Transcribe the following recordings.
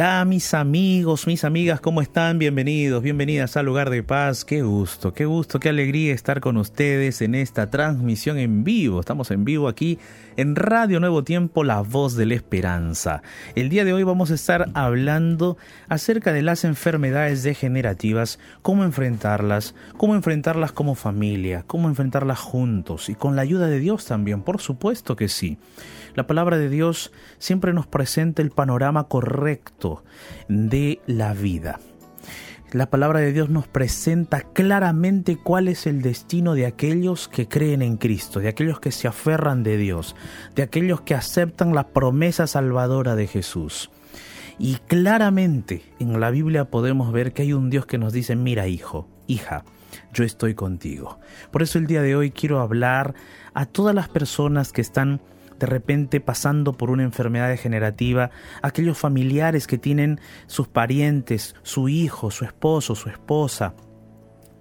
Hola mis amigos, mis amigas, ¿cómo están? Bienvenidos, bienvenidas al lugar de paz. Qué gusto, qué gusto, qué alegría estar con ustedes en esta transmisión en vivo. Estamos en vivo aquí en Radio Nuevo Tiempo, La Voz de la Esperanza. El día de hoy vamos a estar hablando acerca de las enfermedades degenerativas, cómo enfrentarlas, cómo enfrentarlas como familia, cómo enfrentarlas juntos y con la ayuda de Dios también, por supuesto que sí. La palabra de Dios siempre nos presenta el panorama correcto de la vida. La palabra de Dios nos presenta claramente cuál es el destino de aquellos que creen en Cristo, de aquellos que se aferran de Dios, de aquellos que aceptan la promesa salvadora de Jesús. Y claramente en la Biblia podemos ver que hay un Dios que nos dice, mira hijo, hija, yo estoy contigo. Por eso el día de hoy quiero hablar a todas las personas que están de repente pasando por una enfermedad degenerativa, aquellos familiares que tienen sus parientes, su hijo, su esposo, su esposa,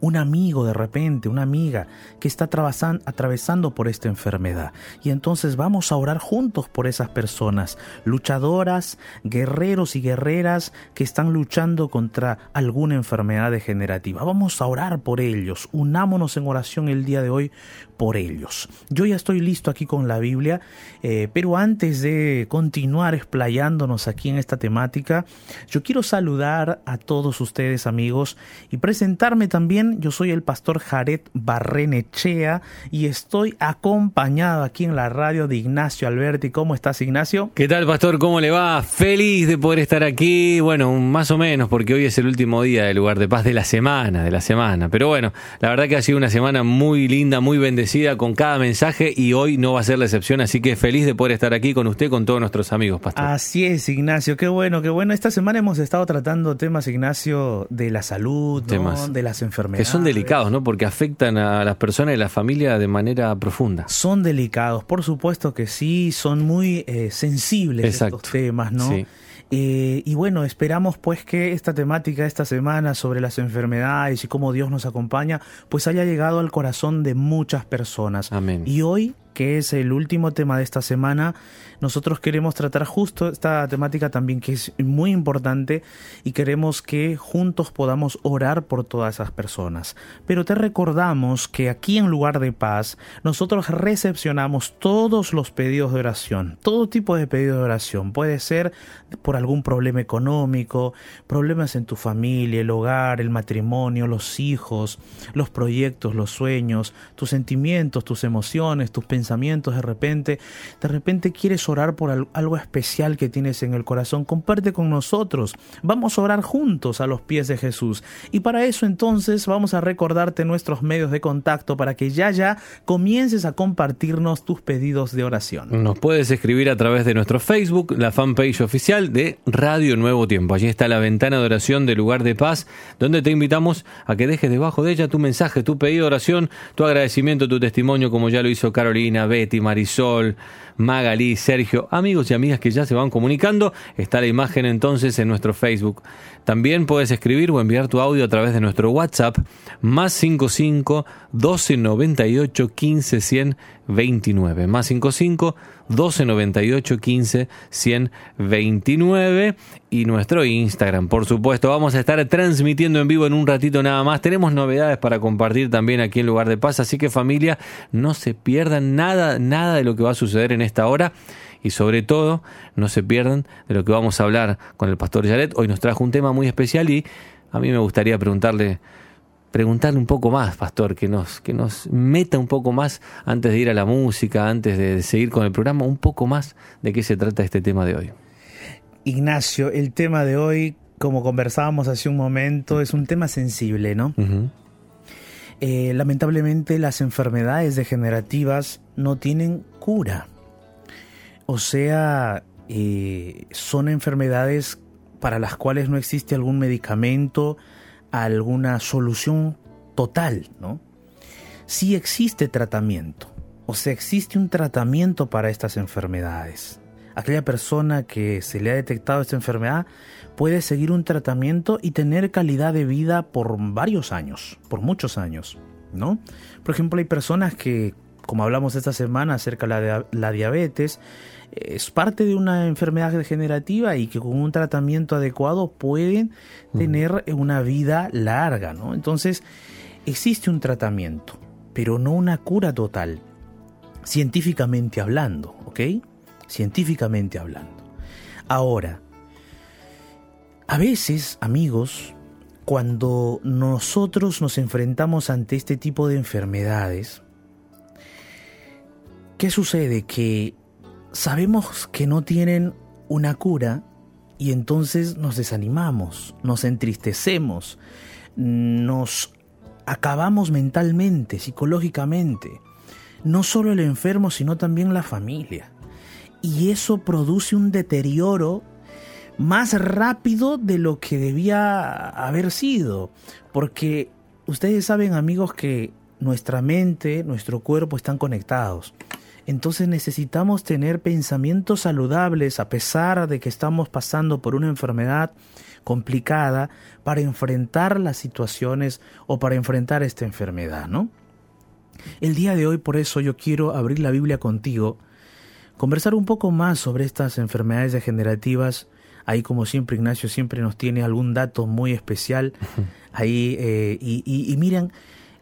un amigo de repente, una amiga que está atravesando por esta enfermedad. Y entonces vamos a orar juntos por esas personas, luchadoras, guerreros y guerreras que están luchando contra alguna enfermedad degenerativa. Vamos a orar por ellos. Unámonos en oración el día de hoy por ellos. Yo ya estoy listo aquí con la Biblia, eh, pero antes de continuar explayándonos aquí en esta temática, yo quiero saludar a todos ustedes amigos y presentarme también yo soy el pastor Jared Barrenechea y estoy acompañado aquí en la radio de Ignacio Alberti. ¿Cómo estás, Ignacio? ¿Qué tal, pastor? ¿Cómo le va? Feliz de poder estar aquí. Bueno, más o menos, porque hoy es el último día del lugar de paz de la semana, de la semana. Pero bueno, la verdad que ha sido una semana muy linda, muy bendecida con cada mensaje y hoy no va a ser la excepción. Así que feliz de poder estar aquí con usted, con todos nuestros amigos, pastor. Así es, Ignacio. Qué bueno, qué bueno. Esta semana hemos estado tratando temas, Ignacio, de la salud, temas. de las enfermedades que son delicados, ¿no? Porque afectan a las personas y la familia de manera profunda. Son delicados, por supuesto que sí, son muy eh, sensibles estos temas, ¿no? Sí. Eh, y bueno, esperamos pues que esta temática esta semana sobre las enfermedades y cómo Dios nos acompaña, pues haya llegado al corazón de muchas personas. Amén. Y hoy que es el último tema de esta semana, nosotros queremos tratar justo esta temática también que es muy importante y queremos que juntos podamos orar por todas esas personas. Pero te recordamos que aquí en lugar de paz nosotros recepcionamos todos los pedidos de oración, todo tipo de pedidos de oración. Puede ser por algún problema económico, problemas en tu familia, el hogar, el matrimonio, los hijos, los proyectos, los sueños, tus sentimientos, tus emociones, tus pensamientos de repente, de repente quieres orar por algo especial que tienes en el corazón, comparte con nosotros. Vamos a orar juntos a los pies de Jesús. Y para eso entonces vamos a recordarte nuestros medios de contacto para que ya ya comiences a compartirnos tus pedidos de oración. Nos puedes escribir a través de nuestro Facebook, la fanpage oficial de Radio Nuevo Tiempo. Allí está la ventana de oración del lugar de paz, donde te invitamos a que dejes debajo de ella tu mensaje, tu pedido de oración, tu agradecimiento, tu testimonio, como ya lo hizo Carolina Betty, Marisol, Magalí, Sergio, amigos y amigas que ya se van comunicando. Está la imagen entonces en nuestro Facebook. También puedes escribir o enviar tu audio a través de nuestro WhatsApp más 55 12 98 15 100 29. Más 55 12 98 15 129 y nuestro Instagram. Por supuesto, vamos a estar transmitiendo en vivo en un ratito nada más. Tenemos novedades para compartir también aquí en Lugar de Paz, así que familia, no se pierdan nada, nada de lo que va a suceder en esta hora y sobre todo no se pierdan de lo que vamos a hablar con el pastor Yaret. Hoy nos trajo un tema muy especial y a mí me gustaría preguntarle preguntarle un poco más, pastor, que nos, que nos meta un poco más antes de ir a la música, antes de seguir con el programa, un poco más de qué se trata este tema de hoy. Ignacio, el tema de hoy, como conversábamos hace un momento, es un tema sensible, ¿no? Eh, lamentablemente las enfermedades degenerativas no tienen cura. O sea, eh, son enfermedades para las cuales no existe algún medicamento, alguna solución total, ¿no? Sí existe tratamiento, o sea, existe un tratamiento para estas enfermedades. Aquella persona que se le ha detectado esta enfermedad puede seguir un tratamiento y tener calidad de vida por varios años, por muchos años, ¿no? Por ejemplo, hay personas que como hablamos esta semana acerca de la diabetes, es parte de una enfermedad degenerativa y que con un tratamiento adecuado pueden tener una vida larga, ¿no? Entonces, existe un tratamiento, pero no una cura total, científicamente hablando, ¿ok? Científicamente hablando. Ahora, a veces, amigos, cuando nosotros nos enfrentamos ante este tipo de enfermedades, ¿qué sucede? Que sabemos que no tienen una cura y entonces nos desanimamos, nos entristecemos, nos acabamos mentalmente, psicológicamente. No solo el enfermo, sino también la familia. Y eso produce un deterioro más rápido de lo que debía haber sido. Porque ustedes saben amigos que nuestra mente, nuestro cuerpo están conectados. Entonces necesitamos tener pensamientos saludables a pesar de que estamos pasando por una enfermedad complicada para enfrentar las situaciones o para enfrentar esta enfermedad, ¿no? El día de hoy por eso yo quiero abrir la Biblia contigo, conversar un poco más sobre estas enfermedades degenerativas. Ahí como siempre Ignacio siempre nos tiene algún dato muy especial. Ahí eh, y, y miren,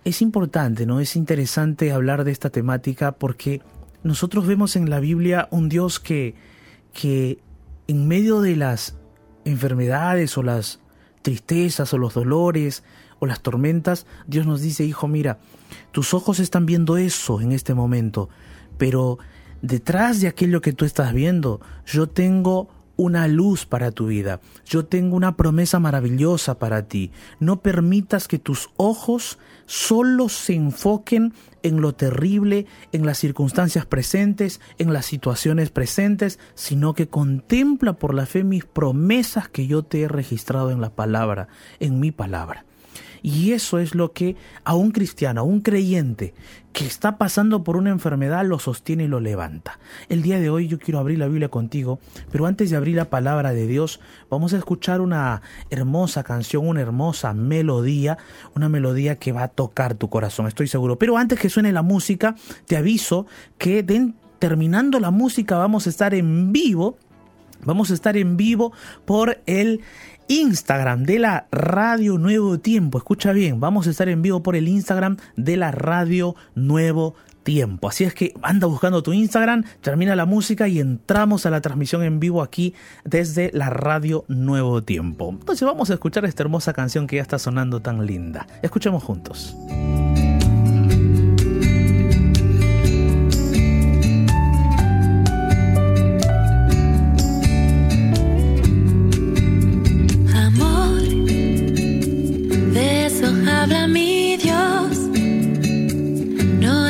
es importante, ¿no? Es interesante hablar de esta temática porque nosotros vemos en la Biblia un Dios que, que en medio de las enfermedades o las tristezas o los dolores o las tormentas, Dios nos dice, hijo, mira, tus ojos están viendo eso en este momento, pero detrás de aquello que tú estás viendo, yo tengo una luz para tu vida. Yo tengo una promesa maravillosa para ti. No permitas que tus ojos solo se enfoquen en lo terrible, en las circunstancias presentes, en las situaciones presentes, sino que contempla por la fe mis promesas que yo te he registrado en la palabra, en mi palabra. Y eso es lo que a un cristiano, a un creyente que está pasando por una enfermedad lo sostiene y lo levanta. El día de hoy yo quiero abrir la Biblia contigo, pero antes de abrir la palabra de Dios, vamos a escuchar una hermosa canción, una hermosa melodía, una melodía que va a tocar tu corazón, estoy seguro. Pero antes que suene la música, te aviso que terminando la música vamos a estar en vivo Vamos a estar en vivo por el Instagram de la Radio Nuevo Tiempo. Escucha bien, vamos a estar en vivo por el Instagram de la Radio Nuevo Tiempo. Así es que anda buscando tu Instagram, termina la música y entramos a la transmisión en vivo aquí desde la Radio Nuevo Tiempo. Entonces vamos a escuchar esta hermosa canción que ya está sonando tan linda. Escuchemos juntos.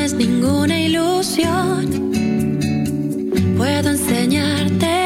Y perdón, fe y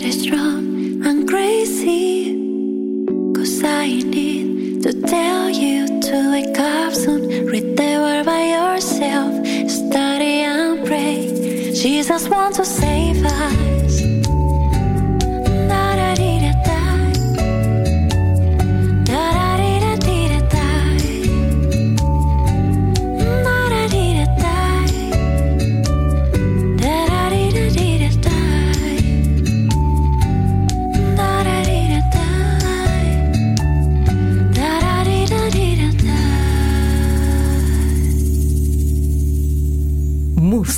get strong and crazy. Cause I need to tell you to wake up soon. Read the word by yourself, study and pray. Jesus wants to save us.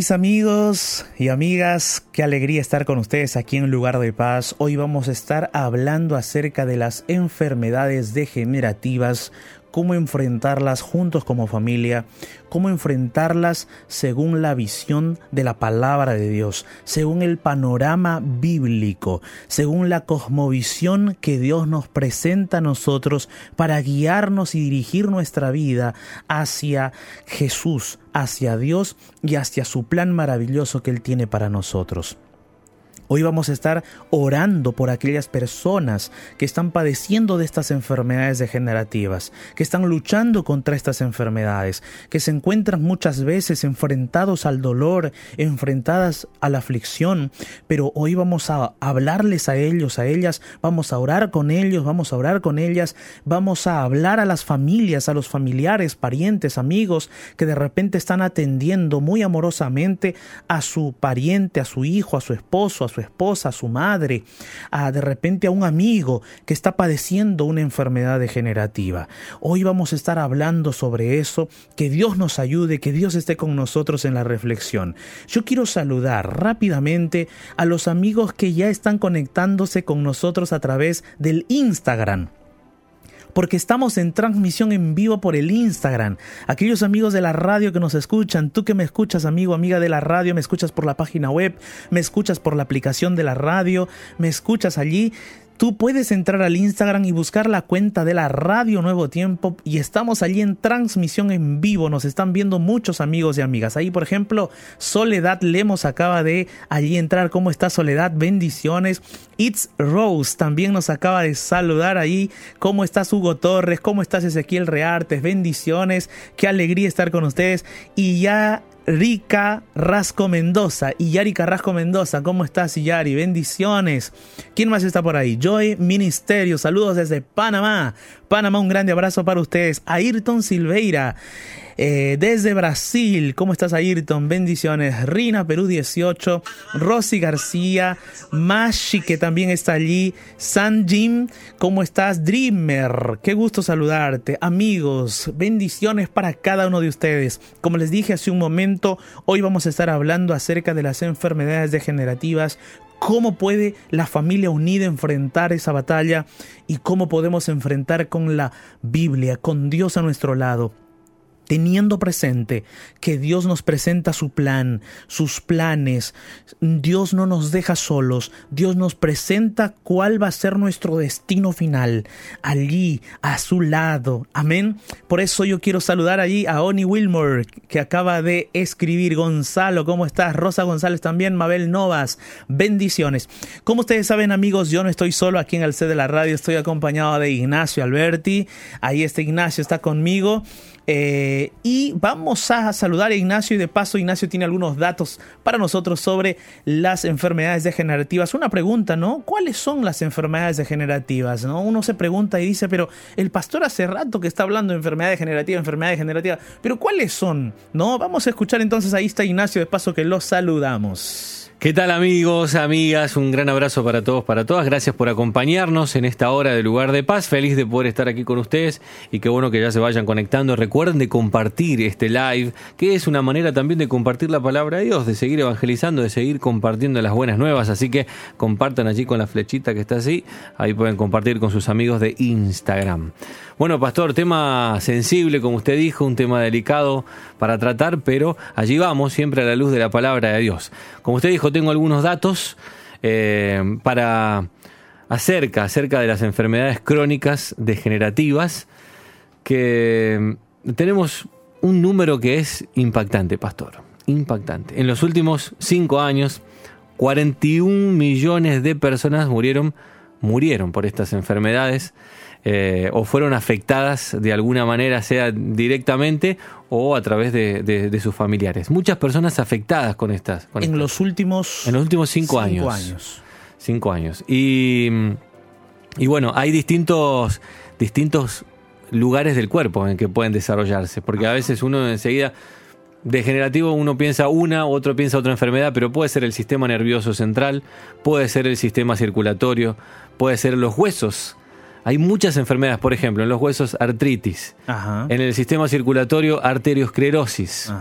Mis amigos y amigas, qué alegría estar con ustedes aquí en Lugar de Paz. Hoy vamos a estar hablando acerca de las enfermedades degenerativas cómo enfrentarlas juntos como familia, cómo enfrentarlas según la visión de la palabra de Dios, según el panorama bíblico, según la cosmovisión que Dios nos presenta a nosotros para guiarnos y dirigir nuestra vida hacia Jesús, hacia Dios y hacia su plan maravilloso que Él tiene para nosotros. Hoy vamos a estar orando por aquellas personas que están padeciendo de estas enfermedades degenerativas, que están luchando contra estas enfermedades, que se encuentran muchas veces enfrentados al dolor, enfrentadas a la aflicción, pero hoy vamos a hablarles a ellos, a ellas, vamos a orar con ellos, vamos a orar con ellas, vamos a hablar a las familias, a los familiares, parientes, amigos que de repente están atendiendo muy amorosamente a su pariente, a su hijo, a su esposo, a su esposa, a su madre, a de repente a un amigo que está padeciendo una enfermedad degenerativa. Hoy vamos a estar hablando sobre eso, que Dios nos ayude, que Dios esté con nosotros en la reflexión. Yo quiero saludar rápidamente a los amigos que ya están conectándose con nosotros a través del Instagram porque estamos en transmisión en vivo por el Instagram. Aquellos amigos de la radio que nos escuchan, tú que me escuchas, amigo, amiga de la radio, me escuchas por la página web, me escuchas por la aplicación de la radio, me escuchas allí. Tú puedes entrar al Instagram y buscar la cuenta de la Radio Nuevo Tiempo y estamos allí en transmisión en vivo. Nos están viendo muchos amigos y amigas. Ahí, por ejemplo, Soledad Lemos acaba de allí entrar. ¿Cómo está Soledad? Bendiciones. It's Rose también nos acaba de saludar ahí. ¿Cómo estás Hugo Torres? ¿Cómo estás Ezequiel Reartes? Bendiciones. Qué alegría estar con ustedes. Y ya Rica Rasco Mendoza. Y Yari Carrasco Mendoza, ¿cómo estás, Yari? Bendiciones. ¿Quién más está por ahí? Joy Ministerio, saludos desde Panamá. Panamá, un grande abrazo para ustedes. Ayrton Silveira. Eh, desde Brasil, ¿cómo estás Ayrton? Bendiciones. Rina, Perú 18. Rosy García. Mashi, que también está allí. San Jim, ¿cómo estás? Dreamer, qué gusto saludarte. Amigos, bendiciones para cada uno de ustedes. Como les dije hace un momento, hoy vamos a estar hablando acerca de las enfermedades degenerativas cómo puede la familia unida enfrentar esa batalla y cómo podemos enfrentar con la Biblia, con Dios a nuestro lado teniendo presente que Dios nos presenta su plan, sus planes, Dios no nos deja solos, Dios nos presenta cuál va a ser nuestro destino final, allí, a su lado, amén. Por eso yo quiero saludar allí a Oni Wilmore, que acaba de escribir, Gonzalo, ¿cómo estás? Rosa González también, Mabel Novas, bendiciones. Como ustedes saben amigos, yo no estoy solo aquí en el C de la radio, estoy acompañado de Ignacio Alberti, ahí está Ignacio, está conmigo. Eh, y vamos a saludar a Ignacio y de paso Ignacio tiene algunos datos para nosotros sobre las enfermedades degenerativas. Una pregunta, ¿no? ¿Cuáles son las enfermedades degenerativas? ¿no? Uno se pregunta y dice, pero el pastor hace rato que está hablando de enfermedad degenerativa, enfermedad degenerativa, pero ¿cuáles son? ¿No? Vamos a escuchar entonces, ahí está Ignacio, de paso que lo saludamos. ¿Qué tal amigos, amigas? Un gran abrazo para todos, para todas. Gracias por acompañarnos en esta hora de lugar de paz. Feliz de poder estar aquí con ustedes y qué bueno que ya se vayan conectando. Recuerden de compartir este live, que es una manera también de compartir la palabra de Dios, de seguir evangelizando, de seguir compartiendo las buenas nuevas. Así que compartan allí con la flechita que está así. Ahí pueden compartir con sus amigos de Instagram. Bueno, pastor, tema sensible, como usted dijo, un tema delicado para tratar, pero allí vamos, siempre a la luz de la palabra de Dios. Como usted dijo, tengo algunos datos eh, para acerca, acerca de las enfermedades crónicas degenerativas, que tenemos un número que es impactante, pastor, impactante. En los últimos cinco años, 41 millones de personas murieron, murieron por estas enfermedades eh, o fueron afectadas de alguna manera, sea directamente o a través de, sus familiares. Muchas personas afectadas con estas. en los últimos. En los últimos cinco, años. Cinco años. Y, y bueno, hay distintos, distintos lugares del cuerpo en que pueden desarrollarse, porque a veces uno enseguida degenerativo uno piensa una, otro piensa otra enfermedad, pero puede ser el sistema nervioso central, puede ser el sistema circulatorio, puede ser los huesos hay muchas enfermedades, por ejemplo, en los huesos artritis, en el sistema circulatorio arteriosclerosis,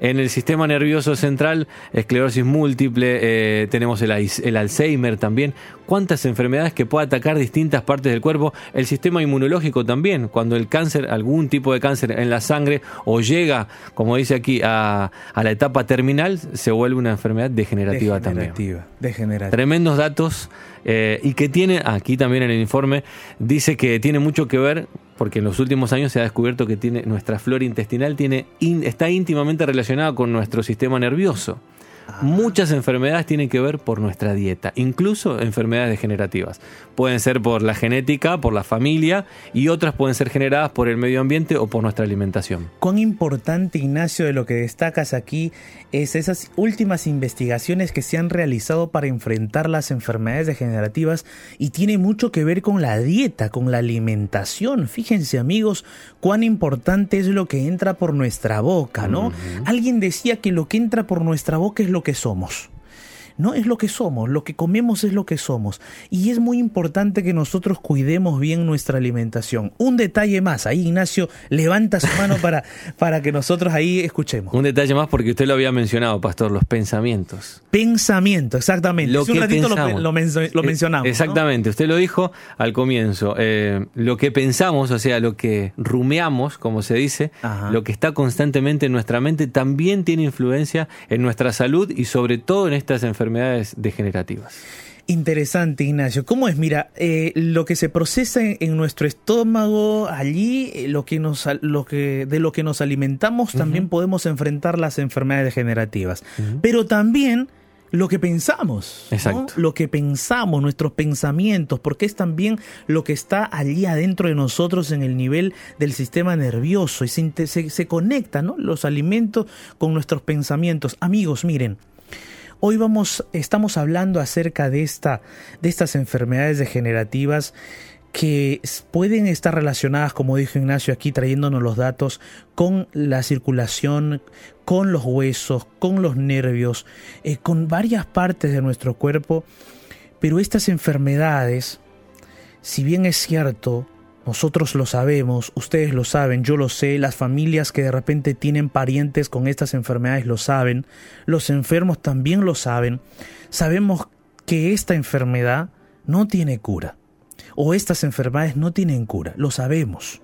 en el sistema nervioso central esclerosis múltiple, eh, tenemos el, el, Alzheimer también. ¿Cuántas enfermedades que puede atacar distintas partes del cuerpo? El sistema inmunológico también, cuando el cáncer, algún tipo de cáncer en la sangre o llega, como dice aquí, a, la etapa terminal, se vuelve una enfermedad degenerativa, también. Degenerativa. Tremendos datos eh, y que tiene, aquí también en el informe, dice que tiene mucho que ver, porque en los últimos años se ha descubierto que tiene, nuestra flora intestinal tiene, está íntimamente relacionada con nuestro sistema nervioso. Muchas enfermedades tienen que ver por nuestra dieta, incluso enfermedades degenerativas. Pueden ser por la genética, por la familia y otras pueden ser generadas por el medio ambiente o por nuestra alimentación. Cuán importante, Ignacio, de lo que destacas aquí es esas últimas investigaciones que se han realizado para enfrentar las enfermedades degenerativas y tiene mucho que ver con la dieta, con la alimentación. Fíjense amigos, cuán importante es lo que entra por nuestra boca, ¿no? Alguien decía que lo que entra por nuestra boca es lo que somos. No es lo que somos, lo que comemos es lo que somos. Y es muy importante que nosotros cuidemos bien nuestra alimentación. Un detalle más, ahí Ignacio levanta su mano para, para que nosotros ahí escuchemos. Un detalle más porque usted lo había mencionado, Pastor, los pensamientos. Pensamiento, exactamente. Lo un ratito lo, eh, mencionamos. Exactamente, usted lo dijo al comienzo. Eh, lo que pensamos, o sea, lo que rumeamos, como se dice, lo que está constantemente en nuestra mente, también tiene influencia en nuestra salud y sobre todo en estas enfermedades enfermedades degenerativas. Interesante, Ignacio. ¿Cómo es? Mira, eh, lo que se procesa en, nuestro estómago, allí, eh, lo que nos, lo que, de lo que nos alimentamos, también podemos enfrentar las enfermedades degenerativas. Pero también lo que pensamos. Exacto. Lo que pensamos, nuestros pensamientos, porque es también lo que está allí adentro de nosotros en el nivel del sistema nervioso y se, se, se conecta, ¿no? Los alimentos con nuestros pensamientos. Amigos, miren. Hoy vamos, estamos hablando acerca de, esta, de estas enfermedades degenerativas que pueden estar relacionadas, como dijo Ignacio aquí, trayéndonos los datos, con la circulación, con los huesos, con los nervios, eh, con varias partes de nuestro cuerpo. Pero estas enfermedades, si bien es cierto, nosotros lo sabemos, ustedes lo saben, yo lo sé, las familias que de repente tienen parientes con estas enfermedades lo saben, los enfermos también lo saben. Sabemos que esta enfermedad no tiene cura, o estas enfermedades no tienen cura, lo sabemos.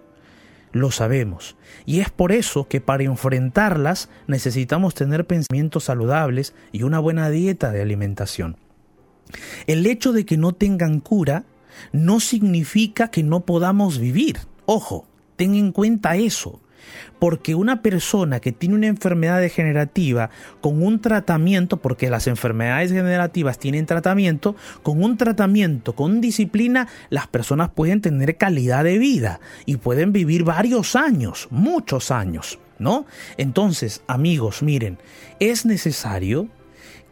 lo sabemos. Y es por eso que para enfrentarlas necesitamos tener pensamientos saludables y una buena dieta de alimentación. El hecho de que no tengan cura no significa que no podamos vivir. Ojo, ten en cuenta eso. Porque una persona que tiene una enfermedad degenerativa con un tratamiento, porque las enfermedades degenerativas tienen tratamiento, con un tratamiento, con disciplina, las personas pueden tener calidad de vida y pueden vivir varios años, muchos años, ¿no? Entonces, amigos, miren, es necesario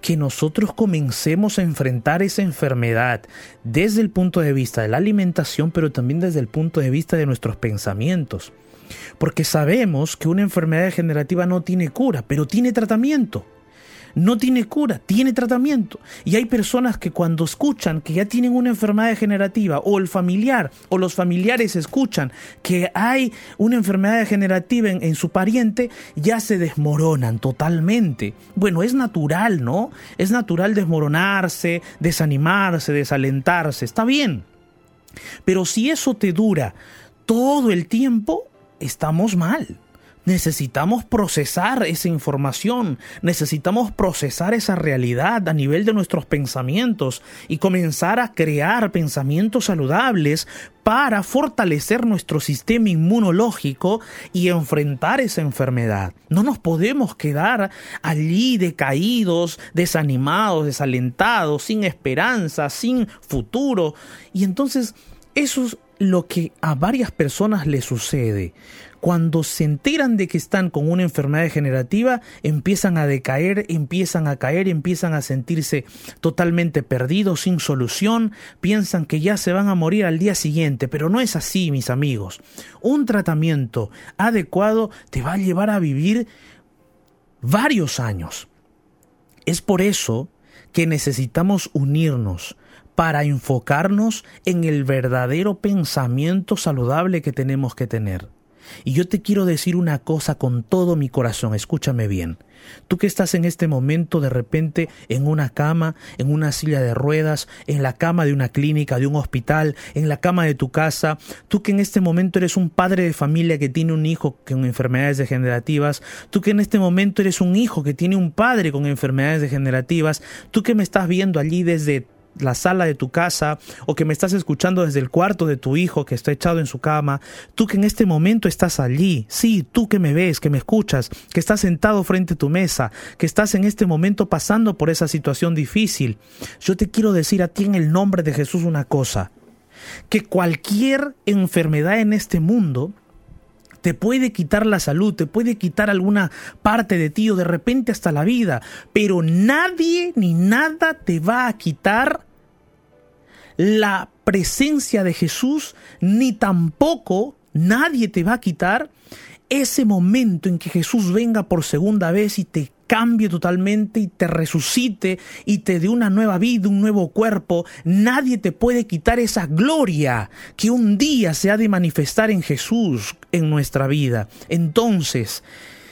que nosotros comencemos a enfrentar esa enfermedad desde el punto de vista de la alimentación, pero también desde el punto de vista de nuestros pensamientos. Porque sabemos que una enfermedad degenerativa no tiene cura, pero tiene tratamiento. No tiene cura, tiene tratamiento. Y hay personas que cuando escuchan que ya tienen una enfermedad degenerativa, o el familiar, o los familiares escuchan que hay una enfermedad degenerativa en, en su pariente, ya se desmoronan totalmente. Bueno, es natural, ¿no? Es natural desmoronarse, desanimarse, desalentarse. Está bien. Pero si eso te dura todo el tiempo, estamos mal. Necesitamos procesar esa información, necesitamos procesar esa realidad a nivel de nuestros pensamientos y comenzar a crear pensamientos saludables para fortalecer nuestro sistema inmunológico y enfrentar esa enfermedad. No nos podemos quedar allí decaídos, desanimados, desalentados, sin esperanza, sin futuro. Y entonces eso es lo que a varias personas les sucede cuando se enteran de que están con una enfermedad degenerativa, empiezan a decaer, empiezan a caer, empiezan a sentirse totalmente perdidos, sin solución, piensan que ya se van a morir al día siguiente, pero no es así, mis amigos. Un tratamiento adecuado te va a llevar a vivir varios años. Es por eso que necesitamos unirnos para enfocarnos en el verdadero pensamiento saludable que tenemos que tener. Y yo te quiero decir una cosa con todo mi corazón, escúchame bien. Tú que estás en este momento de repente en una cama, en una silla de ruedas, en la cama de una clínica, de un hospital, en la cama de tu casa, tú que en este momento eres un padre de familia que tiene un hijo con enfermedades degenerativas, tú que en este momento eres un hijo que tiene un padre con enfermedades degenerativas, tú que me estás viendo allí desde la sala de tu casa o que me estás escuchando desde el cuarto de tu hijo que está echado en su cama, tú que en este momento estás allí, sí, tú que me ves, que me escuchas, que estás sentado frente a tu mesa, que estás en este momento pasando por esa situación difícil, yo te quiero decir a ti en el nombre de Jesús una cosa, que cualquier enfermedad en este mundo te puede quitar la salud, te puede quitar alguna parte de ti o de repente hasta la vida, pero nadie ni nada te va a quitar la presencia de Jesús, ni tampoco nadie te va a quitar ese momento en que Jesús venga por segunda vez y te cambie totalmente y te resucite y te dé una nueva vida, un nuevo cuerpo, nadie te puede quitar esa gloria que un día se ha de manifestar en Jesús en nuestra vida. Entonces,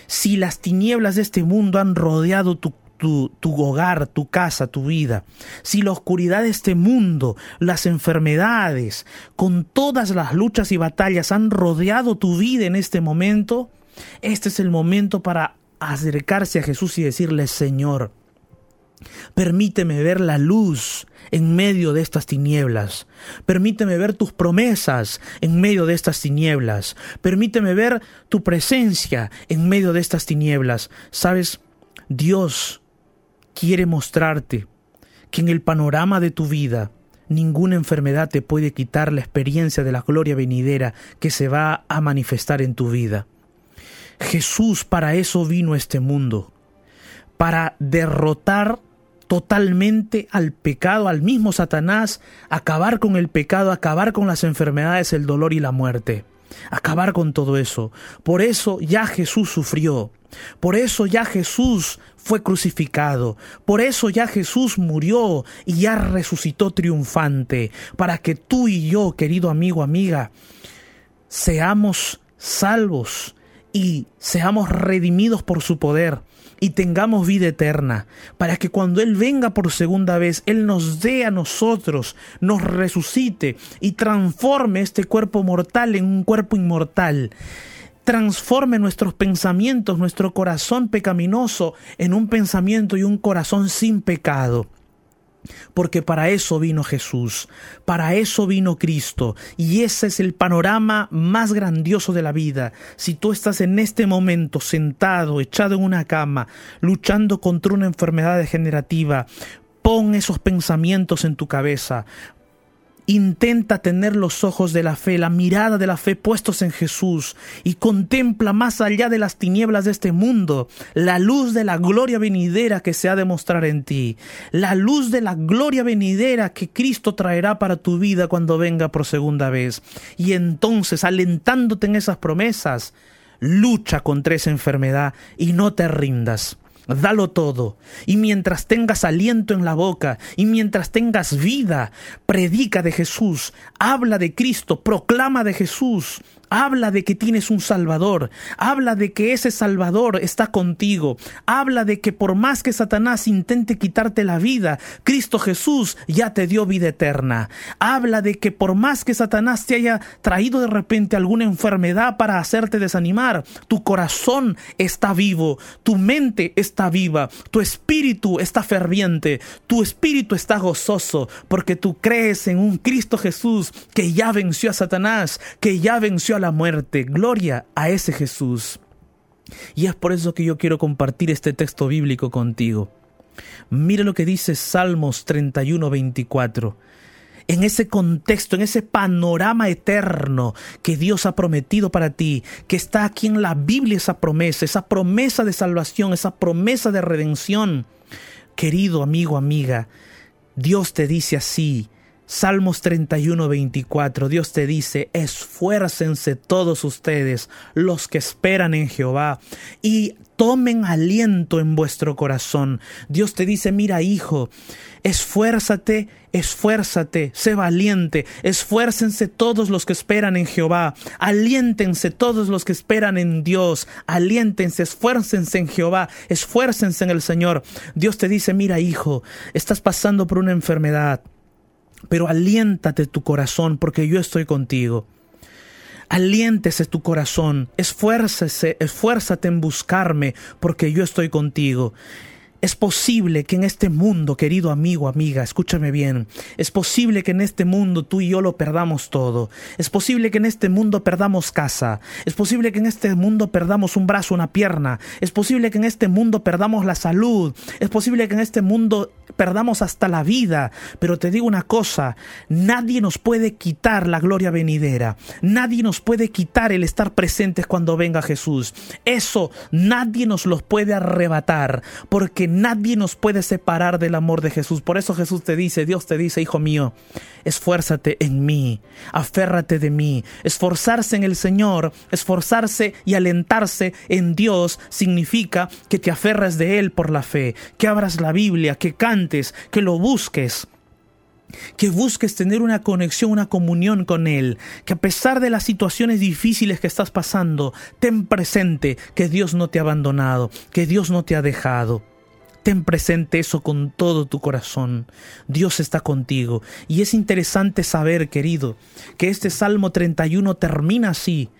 si las tinieblas de este mundo han rodeado tu tu, tu, hogar, tu casa, tu vida, si la oscuridad de este mundo, las enfermedades, con todas las luchas y batallas han rodeado tu vida en este momento, este es el momento para acercarse a Jesús y decirle, Señor, permíteme ver la luz en medio de estas tinieblas. Permíteme ver tus promesas en medio de estas tinieblas. Permíteme ver tu presencia en medio de estas tinieblas. Sabes, Dios quiere mostrarte que en el panorama de tu vida ninguna enfermedad te puede quitar la experiencia de la gloria venidera que se va a manifestar en tu vida. Jesús para eso vino a este mundo, para derrotar totalmente al pecado, al mismo Satanás, acabar con el pecado, acabar con las enfermedades, el dolor y la muerte, acabar con todo eso. Por eso ya Jesús sufrió, por eso ya Jesús fue crucificado, por eso ya Jesús murió y ya resucitó triunfante, para que tú y yo, querido amigo, amiga, seamos salvos y seamos redimidos por su poder y tengamos vida eterna, para que cuando Él venga por segunda vez, Él nos dé a nosotros, nos resucite y transforme este cuerpo mortal en un cuerpo inmortal transforme nuestros pensamientos, nuestro corazón pecaminoso en un pensamiento y un corazón sin pecado. Porque para eso vino Jesús, para eso vino Cristo, y ese es el panorama más grandioso de la vida. Si tú estás en este momento sentado, echado en una cama, luchando contra una enfermedad degenerativa, pon esos pensamientos en tu cabeza, Intenta tener los ojos de la fe, la mirada de la fe puestos en Jesús y contempla más allá de las tinieblas de este mundo la luz de la gloria venidera que se ha de mostrar en ti, la luz de la gloria venidera que Cristo traerá para tu vida cuando venga por segunda vez. Y entonces, alentándote en esas promesas, lucha contra esa enfermedad y no te rindas. Dalo todo. Y mientras tengas aliento en la boca, y mientras tengas vida, predica de Jesús, habla de Cristo, proclama de Jesús, Habla de que tienes un Salvador. Habla de que ese Salvador está contigo. Habla de que por más que Satanás intente quitarte la vida, Cristo Jesús ya te dio vida eterna. Habla de que por más que Satanás te haya traído de repente alguna enfermedad para hacerte desanimar, tu corazón está vivo, tu mente está viva, tu espíritu está ferviente, tu espíritu está gozoso, porque tú crees en un Cristo Jesús que ya venció a Satanás, que ya venció a la muerte. Gloria a ese Jesús. Y es por eso que yo quiero compartir este texto bíblico contigo. Mira lo que dice Salmos 31, 24 en ese contexto, en ese panorama eterno que Dios ha prometido para ti, que está aquí en la Biblia esa promesa, esa promesa de salvación, esa promesa de redención. Querido amigo, amiga, Dios te dice así, Salmos 31, 24, Dios te dice, esfuércense todos ustedes, los que esperan en Jehová, y tomen aliento en vuestro corazón. Dios te dice, mira hijo, esfuérzate, esfuérzate, sé valiente, esfuércense todos los que esperan en Jehová, aliéntense todos los que esperan en Dios, aliéntense, esfuércense en Jehová, esfuércense en el Señor. Dios te dice, mira hijo, estás pasando por una enfermedad pero aliéntate tu corazón porque yo estoy contigo. Aliéntese tu corazón, esfuércese, esfuérzate en buscarme porque yo estoy contigo. Es posible que en este mundo, querido amigo, amiga, escúchame bien, es posible que en este mundo tú y yo lo perdamos todo. Es posible que en este mundo perdamos casa. Es posible que en este mundo perdamos un brazo, una pierna. Es posible que en este mundo perdamos la salud. Es posible que en este mundo perdamos hasta la vida. Pero te digo una cosa, nadie nos puede quitar la gloria venidera. Nadie nos puede quitar el estar presentes cuando venga Jesús. Eso nadie nos los puede arrebatar porque nadie nos puede separar del amor de Jesús. Por eso Jesús te dice, Dios te dice, hijo mío, esfuérzate en mí, aférrate de mí. Esforzarse en el Señor, esforzarse y alentarse en Dios significa que te aferres de Él por la fe, que abras la Biblia, que cantes, que lo busques que busques tener una conexión, una comunión con Él, que a pesar de las situaciones difíciles que estás pasando, ten presente que Dios no te ha abandonado, que Dios no te ha dejado. Ten presente eso con todo tu corazón. Dios está contigo. Y es interesante saber, querido, que este Salmo 31 termina así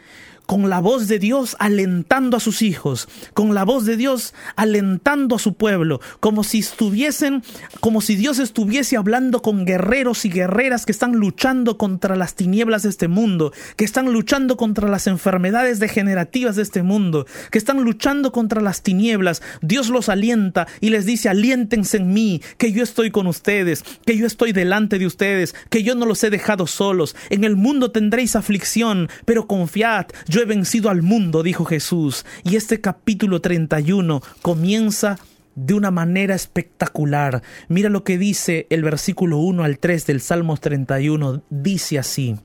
con la voz de Dios alentando a sus hijos, con la voz de Dios alentando a su pueblo, como si estuviesen, como si Dios estuviese hablando con guerreros y guerreras que están luchando contra las tinieblas de este mundo, que están luchando contra las enfermedades degenerativas de este mundo, que están luchando contra las tinieblas. Dios los alienta y les dice, aliéntense en mí, que yo estoy con ustedes, que yo estoy delante de ustedes, que yo no los he dejado solos. En el mundo tendréis aflicción, pero confiad, yo he vencido al mundo, dijo Jesús. Y este capítulo 31 comienza de una manera espectacular. Mira lo que dice el versículo 1 al 3 del Salmos 31. Dice así.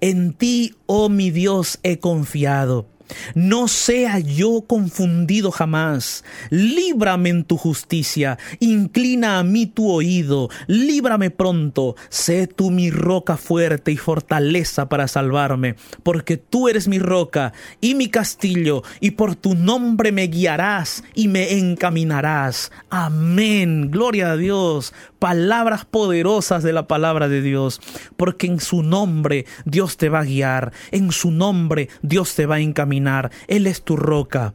En ti, oh mi Dios, he confiado. No sea yo confundido jamás. Líbrame en tu justicia. Inclina a mí tu oído. Líbrame pronto. Sé tú mi roca fuerte y fortaleza para salvarme. Porque tú eres mi roca y mi castillo. Y por tu nombre me guiarás y me encaminarás. Amén. Gloria a Dios palabras poderosas de la palabra de Dios, porque en su nombre Dios te va a guiar, en su nombre Dios te va a encaminar, Él es tu roca.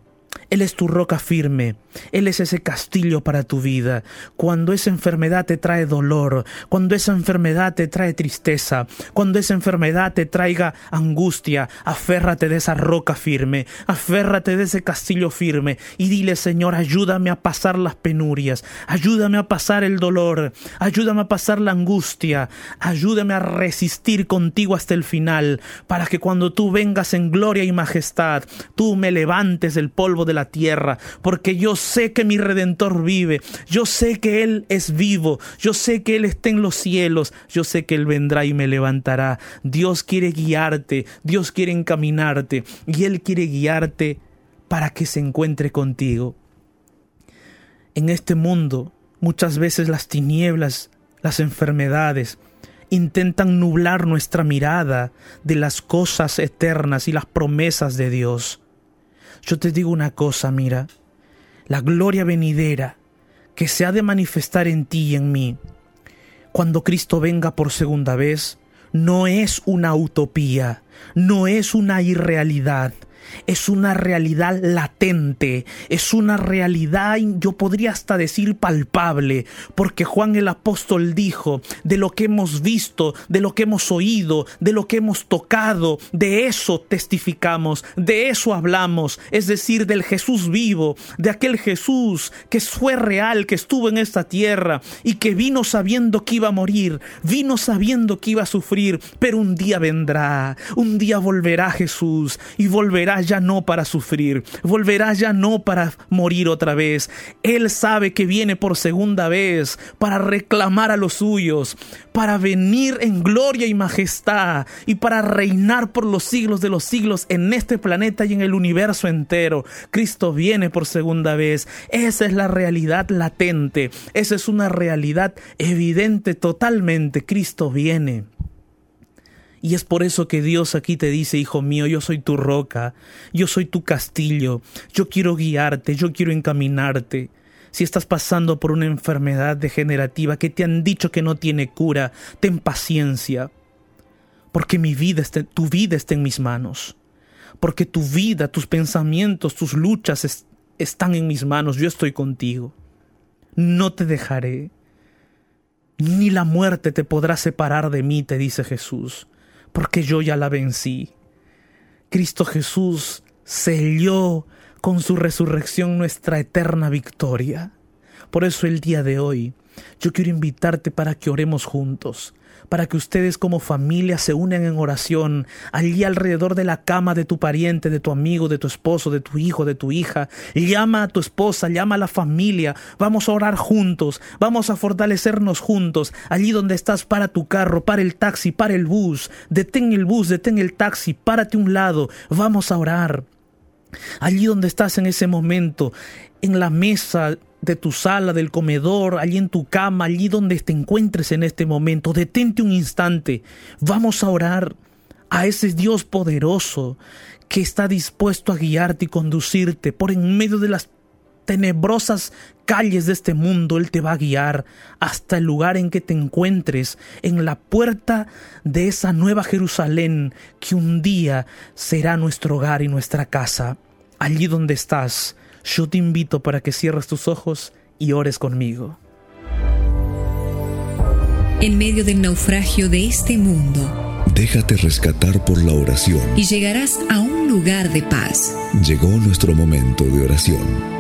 Él es tu roca firme, Él es ese castillo para tu vida. Cuando esa enfermedad te trae dolor, cuando esa enfermedad te trae tristeza, cuando esa enfermedad te traiga angustia, aférrate de esa roca firme, aférrate de ese castillo firme y dile, Señor, ayúdame a pasar las penurias, ayúdame a pasar el dolor, ayúdame a pasar la angustia, ayúdame a resistir contigo hasta el final, para que cuando tú vengas en gloria y majestad, tú me levantes del polvo de la tierra, porque yo sé que mi redentor vive, yo sé que Él es vivo, yo sé que Él está en los cielos, yo sé que Él vendrá y me levantará. Dios quiere guiarte, Dios quiere encaminarte y Él quiere guiarte para que se encuentre contigo. En este mundo muchas veces las tinieblas, las enfermedades, intentan nublar nuestra mirada de las cosas eternas y las promesas de Dios. Yo te digo una cosa, mira, la gloria venidera que se ha de manifestar en ti y en mí, cuando Cristo venga por segunda vez, no es una utopía, no es una irrealidad, es una realidad latente, es una realidad, yo podría hasta decir palpable, porque Juan el apóstol dijo, de lo que hemos visto, de lo que hemos oído, de lo que hemos tocado, de eso testificamos, de eso hablamos, es decir, del Jesús vivo, de aquel Jesús que fue real, que estuvo en esta tierra y que vino sabiendo que iba a morir, vino sabiendo que iba a sufrir, pero un día vendrá, un día volverá Jesús y volverá ya no para sufrir, volverá ya no para morir otra vez. Él sabe que viene por segunda vez para reclamar a los suyos, para venir en gloria y majestad y para reinar por los siglos de los siglos en este planeta y en el universo entero. Cristo viene por segunda vez. Esa es la realidad latente, esa es una realidad evidente totalmente. Cristo viene. Y es por eso que Dios aquí te dice, hijo mío, yo soy tu roca, yo soy tu castillo, yo quiero guiarte, yo quiero encaminarte. Si estás pasando por una enfermedad degenerativa que te han dicho que no tiene cura, ten paciencia, porque mi vida tu vida está en mis manos, porque tu vida, tus pensamientos, tus luchas están en mis manos, yo estoy contigo. No te dejaré, ni la muerte te podrá separar de mí, te dice Jesús porque yo ya la vencí. Cristo Jesús selló con su resurrección nuestra eterna victoria. Por eso el día de hoy yo quiero invitarte para que oremos juntos, para que ustedes como familia se unan en oración allí alrededor de la cama de tu pariente, de tu amigo, de tu esposo, de tu hijo, de tu hija. Llama a tu esposa, llama a la familia. Vamos a orar juntos, vamos a fortalecernos juntos. Allí donde estás, para tu carro, para el taxi, para el bus. Detén el bus, detén el taxi, párate un lado. Vamos a orar. Allí donde estás en ese momento, en la mesa de tu sala, del comedor, allí en tu cama, allí donde te encuentres en este momento, detente un instante. Vamos a orar a ese Dios poderoso que está dispuesto a guiarte y conducirte por en medio de las tenebrosas calles de este mundo. Él te va a guiar hasta el lugar en que te encuentres, en la puerta de esa nueva Jerusalén que un día será nuestro hogar y nuestra casa. Allí donde estás, yo te invito para que cierres tus ojos y ores conmigo. En medio del naufragio de este mundo, déjate rescatar por la oración. Y llegarás a un lugar de paz. Llegó nuestro momento de oración.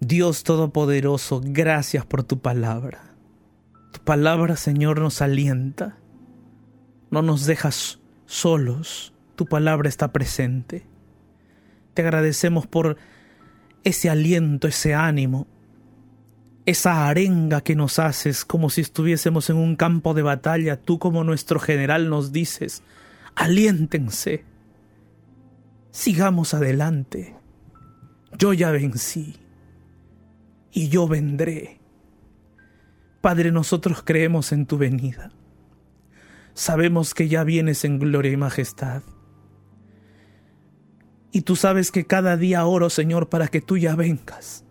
Dios Todopoderoso, gracias por tu palabra. Tu palabra, Señor, nos alienta no nos dejas solos, tu palabra está presente. Te agradecemos por ese aliento, ese ánimo esa arenga que nos haces como si estuviésemos en un campo de batalla, tú como nuestro general nos dices, aliéntense, sigamos adelante, yo ya vencí y yo vendré. Padre, nosotros creemos en tu venida. Sabemos que ya vienes en gloria y majestad. Y tú sabes que cada día oro, Señor, para que tú ya vengas,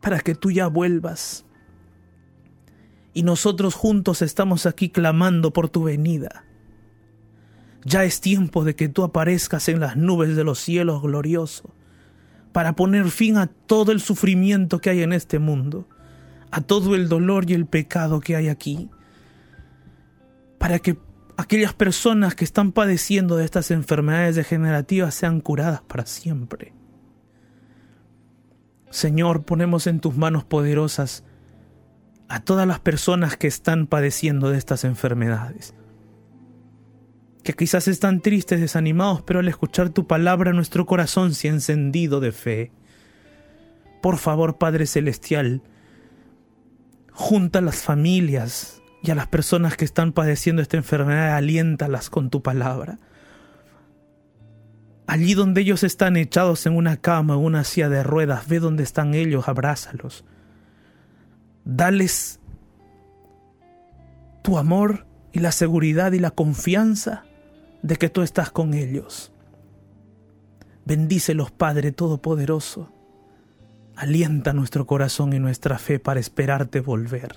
para que tú ya vuelvas. Y nosotros juntos estamos aquí clamando por tu venida. Ya es tiempo de que tú aparezcas en las nubes de los cielos gloriosos, para poner fin a todo el sufrimiento que hay en este mundo, a todo el dolor y el pecado que hay aquí, para que aquellas personas que están padeciendo de estas enfermedades degenerativas sean curadas para siempre. Señor, ponemos en tus manos poderosas a todas las personas que están padeciendo de estas enfermedades, que quizás están tristes, desanimados, pero al escuchar tu palabra nuestro corazón se ha encendido de fe. Por favor, Padre Celestial, junta las familias, y a las personas que están padeciendo esta enfermedad, aliéntalas con tu palabra. Allí donde ellos están echados en una cama o una silla de ruedas, ve donde están ellos, abrázalos. Dales tu amor y la seguridad y la confianza de que tú estás con ellos. Bendícelos, Padre Todopoderoso. Alienta nuestro corazón y nuestra fe para esperarte volver.